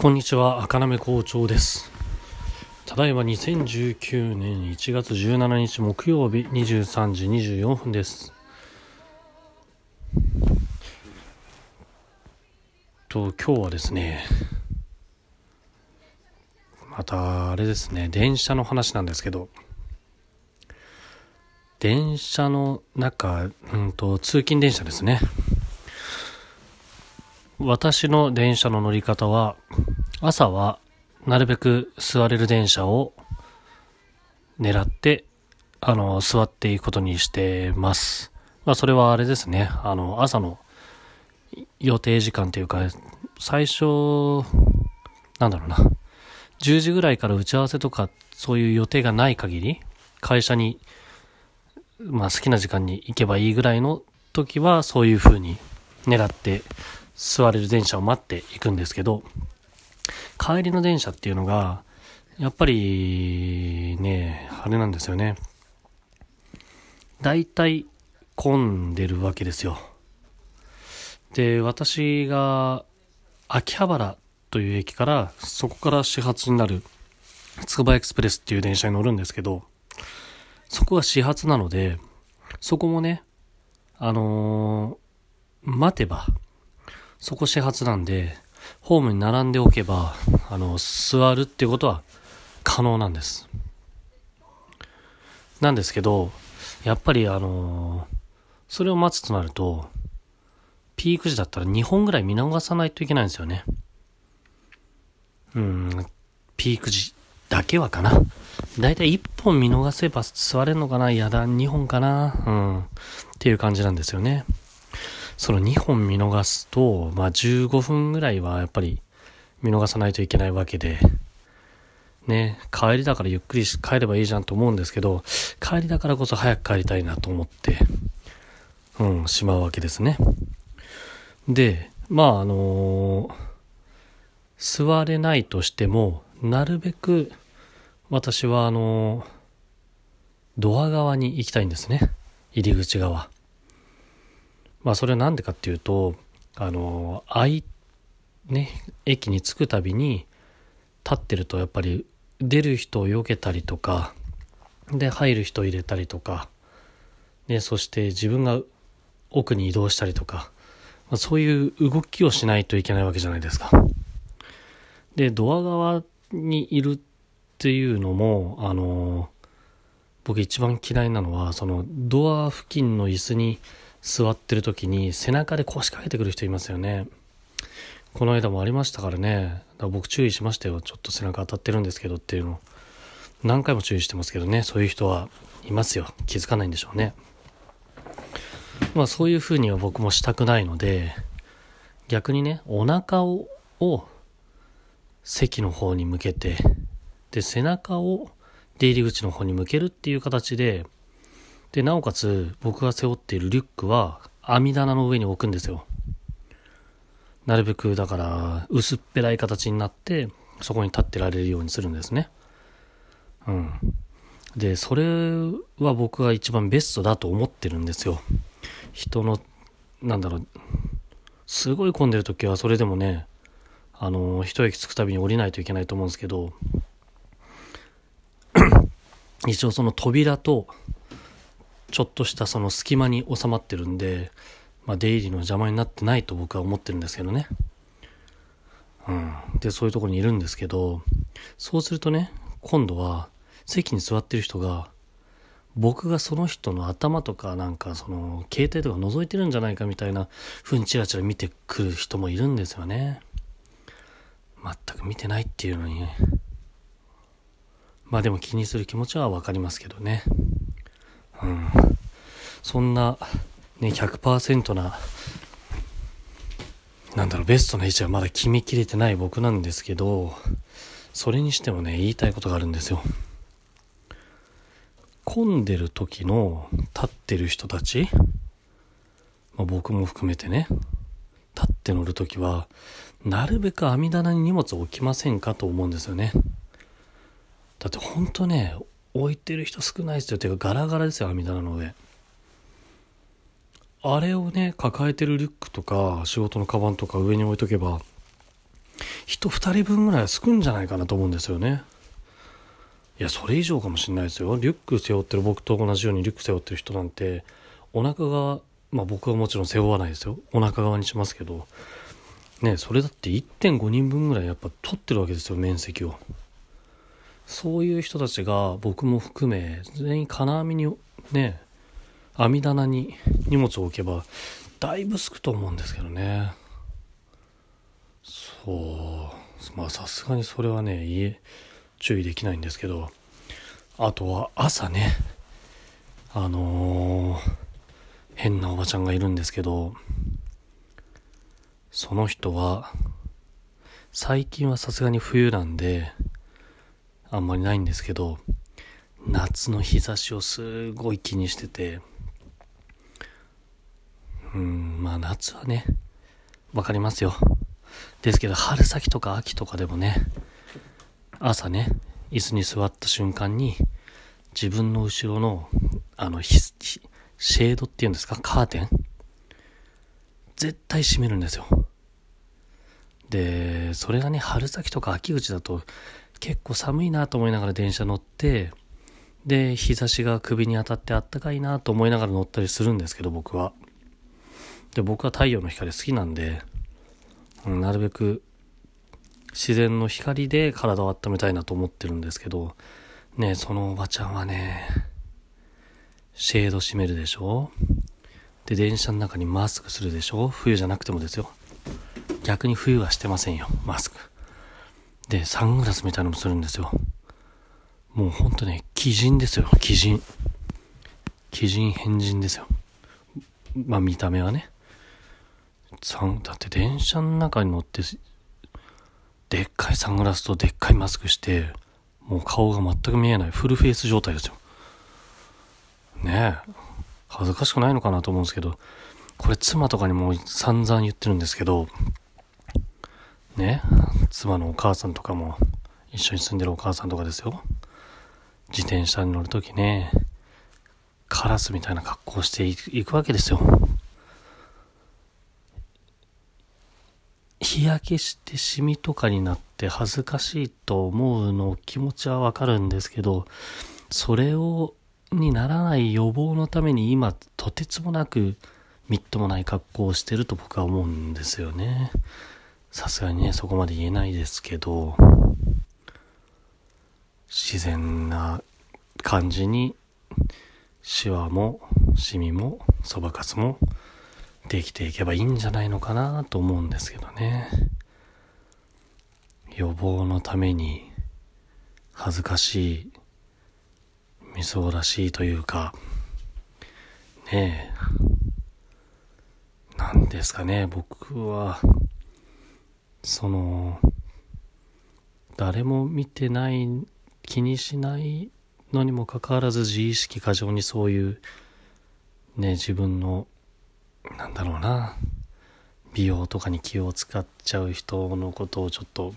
こんにちは赤なめ校長ですただいま2019年1月17日木曜日23時24分ですと今日はですねまたあれですね電車の話なんですけど電車の中、うんと、通勤電車ですね。私の電車の乗り方は、朝はなるべく座れる電車を狙って、あの、座っていくことにしてます。まあ、それはあれですね。あの、朝の予定時間というか、最初、なんだろうな。10時ぐらいから打ち合わせとか、そういう予定がない限り、会社に、まあ好きな時間に行けばいいぐらいの時は、そういう風に狙って座れる電車を待っていくんですけど、帰りの電車っていうのが、やっぱりね、あれなんですよね。大体混んでるわけですよ。で、私が秋葉原という駅から、そこから始発になる、つくばエクスプレスっていう電車に乗るんですけど、そこが始発なので、そこもね、あのー、待てば、そこ始発なんで、ホームに並んでおけば、あの、座るってことは可能なんです。なんですけど、やっぱりあのそれを待つとなると、ピーク時だったら2本ぐらい見逃さないといけないんですよね。うん、ピーク時だけはかな。だいたい1本見逃せば座れるのかなやだ、2本かなうん。っていう感じなんですよね。その2本見逃すと、まあ15分ぐらいはやっぱり見逃さないといけないわけで、ね、帰りだからゆっくり帰ればいいじゃんと思うんですけど、帰りだからこそ早く帰りたいなと思って、うん、しまうわけですね。で、まああのー、座れないとしても、なるべく私はあのー、ドア側に行きたいんですね。入り口側。まあそれはなんでかっていうと、あのあ、い、ね、駅に着くたびに立ってるとやっぱり出る人を避けたりとか、で入る人を入れたりとか、ね、そして自分が奥に移動したりとか、まあ、そういう動きをしないといけないわけじゃないですか。で、ドア側にいるっていうのも、あの、僕一番嫌いなのは、そのドア付近の椅子に座ってる時に背中で腰掛けてくる人いますよね。この間もありましたからね。だから僕注意しましたよ。ちょっと背中当たってるんですけどっていうの。何回も注意してますけどね。そういう人はいますよ。気づかないんでしょうね。まあそういう風には僕もしたくないので、逆にね、お腹を、を席の方に向けて、で、背中を出入り口の方に向けるっていう形で、で、なおかつ僕が背負っているリュックは網棚の上に置くんですよ。なるべくだから薄っぺらい形になってそこに立ってられるようにするんですね。うん。で、それは僕が一番ベストだと思ってるんですよ。人の、なんだろう、すごい混んでる時はそれでもね、あの、一駅着くたびに降りないといけないと思うんですけど、一応その扉とちょっとしたその隙間に収まってるんで、まあ、出入りの邪魔になってないと僕は思ってるんですけどね。うん。で、そういうところにいるんですけど、そうするとね、今度は席に座ってる人が、僕がその人の頭とかなんかその携帯とか覗いてるんじゃないかみたいな風にチラチラ見てくる人もいるんですよね。全く見てないっていうのに。まあでも気にする気持ちはわかりますけどね。うん、そんな、ね、100%な、なんだろう、ベストな位置はまだ決めきれてない僕なんですけど、それにしてもね、言いたいことがあるんですよ。混んでる時の立ってる人たち、まあ、僕も含めてね、立って乗る時は、なるべく網棚に荷物を置きませんかと思うんですよね。だってほんとね、置いてる人少ないですよ。てかガラガラですよ、網棚の上。あれをね、抱えてるリュックとか、仕事のカバンとか上に置いとけば、人2人分ぐらいはすくんじゃないかなと思うんですよね。いやそれ以上かもしれないですよ。リュック背負ってる僕と同じようにリュック背負ってる人なんてお腹がまあ僕はもちろん背負わないですよ。お腹側にしますけど。ねそれだって1.5人分ぐらいやっぱ取ってるわけですよ面積を。そういう人たちが僕も含め全員金網にね網棚に荷物を置けばだいぶすくと思うんですけどね。そう。まあさすがにそれはね家注意できないんですけどあとは朝ねあのー、変なおばちゃんがいるんですけどその人は最近はさすがに冬なんであんまりないんですけど夏の日差しをすごい気にしててうんまあ夏はねわかりますよ。ですけど春先とか秋とかでもね朝ね椅子に座った瞬間に自分の後ろのあのシェードっていうんですかカーテン絶対閉めるんですよ。でそれがね春先とか秋口だと結構寒いなと思いながら電車乗ってで日差しが首に当たってあったかいなと思いながら乗ったりするんですけど僕は。で僕は太陽の光好きなんで、うん、なるべく自然の光で体を温めたいなと思ってるんですけどねそのおばちゃんはねシェード閉めるでしょ？で電車の中にマスクするでしょ？冬じゃなくてもですよ。逆に冬はしてませんよマスク。で、サングラスみたいなのもするんですよ。もうほんとね、鬼人ですよ、鬼人。鬼人変人ですよ。まあ見た目はね。だって電車の中に乗って、でっかいサングラスとでっかいマスクして、もう顔が全く見えないフルフェイス状態ですよ。ねえ。恥ずかしくないのかなと思うんですけど、これ妻とかにも散々言ってるんですけど、ね、妻のお母さんとかも、一緒に住んでるお母さんとかですよ。自転車に乗るときね、カラスみたいな格好をしていくわけですよ。日焼けしてシミとかになって恥ずかしいと思うの気持ちはわかるんですけど、それを、にならない予防のために今、とてつもなくみっともない格好をしてると僕は思うんですよね。さすがにね、そこまで言えないですけど、自然な感じに、シワも、シミも、そばかすも、できていけばいいんじゃないのかなと思うんですけどね。予防のために、恥ずかしい、みそらしいというか、ねえ、なんですかね、僕は、その誰も見てない気にしないのにもかかわらず自意識過剰にそういうね自分のなんだろうな美容とかに気を使っちゃう人のことをちょっと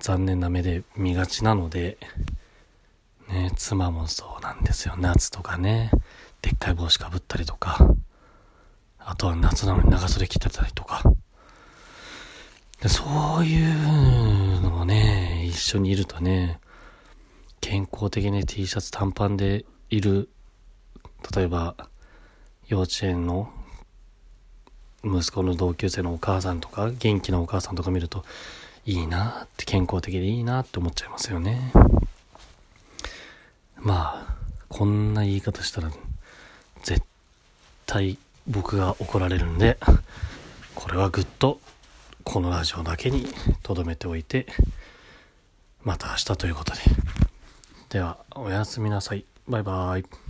残念な目で見がちなのでね妻もそうなんですよ。夏とかねでっかい帽子かぶったりとかあとは夏なのに長袖着てたりとか。そういうのもね、一緒にいるとね、健康的に T シャツ短パンでいる、例えば、幼稚園の息子の同級生のお母さんとか、元気なお母さんとか見ると、いいなって、健康的でいいなって思っちゃいますよね。まあ、こんな言い方したら、絶対僕が怒られるんで、これはぐっとこのラジオだけに留めておいて、また明日ということで。では、おやすみなさい。バイバイ。